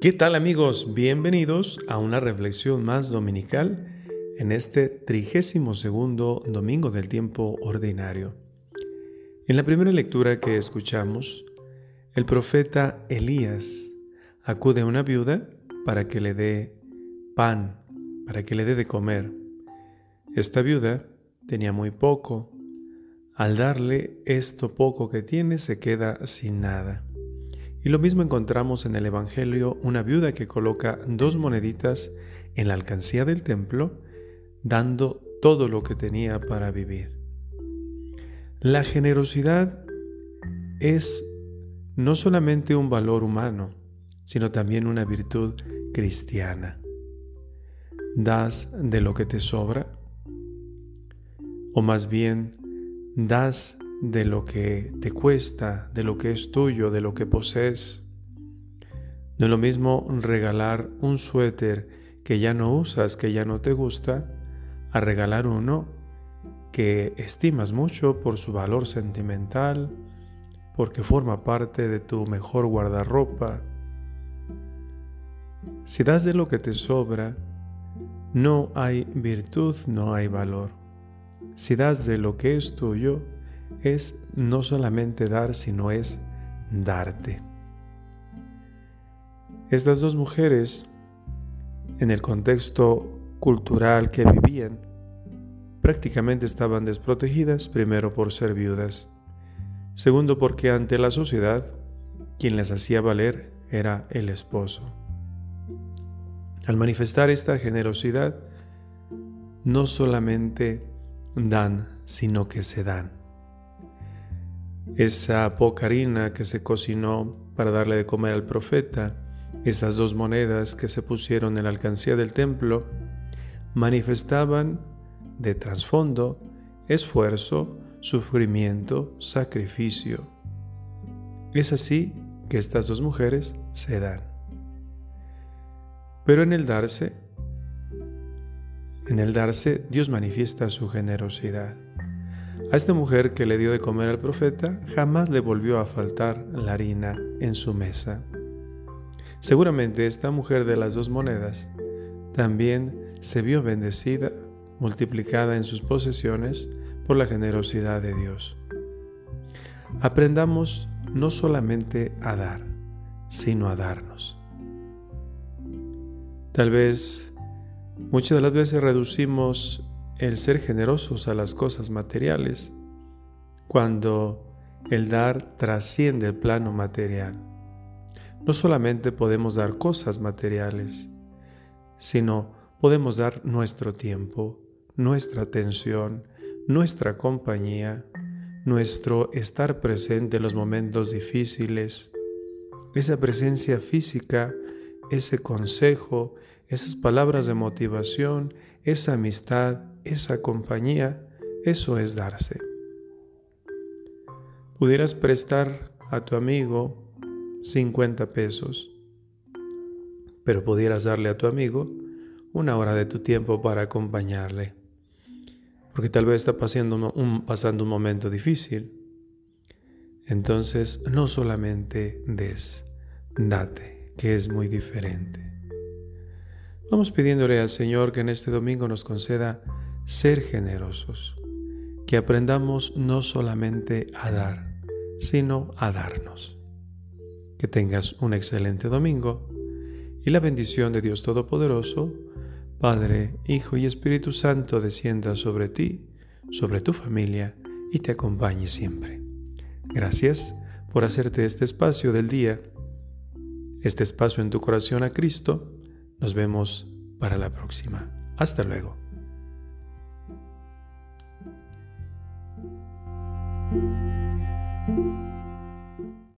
¿Qué tal amigos? Bienvenidos a una reflexión más dominical en este trigésimo segundo domingo del tiempo ordinario. En la primera lectura que escuchamos, el profeta Elías acude a una viuda para que le dé pan, para que le dé de comer. Esta viuda tenía muy poco. Al darle esto poco que tiene, se queda sin nada. Y lo mismo encontramos en el Evangelio una viuda que coloca dos moneditas en la alcancía del templo, dando todo lo que tenía para vivir. La generosidad es no solamente un valor humano, sino también una virtud cristiana. ¿Das de lo que te sobra? O más bien, das de lo que te cuesta, de lo que es tuyo, de lo que posees. No es lo mismo regalar un suéter que ya no usas, que ya no te gusta, a regalar uno que estimas mucho por su valor sentimental, porque forma parte de tu mejor guardarropa. Si das de lo que te sobra, no hay virtud, no hay valor. Si das de lo que es tuyo, es no solamente dar, sino es darte. Estas dos mujeres, en el contexto cultural que vivían, prácticamente estaban desprotegidas, primero por ser viudas, segundo porque ante la sociedad quien les hacía valer era el esposo. Al manifestar esta generosidad, no solamente dan, sino que se dan esa poca harina que se cocinó para darle de comer al profeta, esas dos monedas que se pusieron en la alcancía del templo, manifestaban de trasfondo esfuerzo, sufrimiento, sacrificio. Es así que estas dos mujeres se dan. Pero en el darse, en el darse, Dios manifiesta su generosidad. A esta mujer que le dio de comer al profeta jamás le volvió a faltar la harina en su mesa. Seguramente esta mujer de las dos monedas también se vio bendecida, multiplicada en sus posesiones por la generosidad de Dios. Aprendamos no solamente a dar, sino a darnos. Tal vez muchas de las veces reducimos el ser generosos a las cosas materiales, cuando el dar trasciende el plano material. No solamente podemos dar cosas materiales, sino podemos dar nuestro tiempo, nuestra atención, nuestra compañía, nuestro estar presente en los momentos difíciles, esa presencia física, ese consejo, esas palabras de motivación, esa amistad, esa compañía, eso es darse. Pudieras prestar a tu amigo 50 pesos, pero pudieras darle a tu amigo una hora de tu tiempo para acompañarle, porque tal vez está pasando un, pasando un momento difícil. Entonces, no solamente des, date, que es muy diferente. Vamos pidiéndole al Señor que en este domingo nos conceda ser generosos, que aprendamos no solamente a dar, sino a darnos. Que tengas un excelente domingo y la bendición de Dios Todopoderoso, Padre, Hijo y Espíritu Santo descienda sobre ti, sobre tu familia y te acompañe siempre. Gracias por hacerte este espacio del día, este espacio en tu corazón a Cristo. Nos vemos para la próxima. Hasta luego.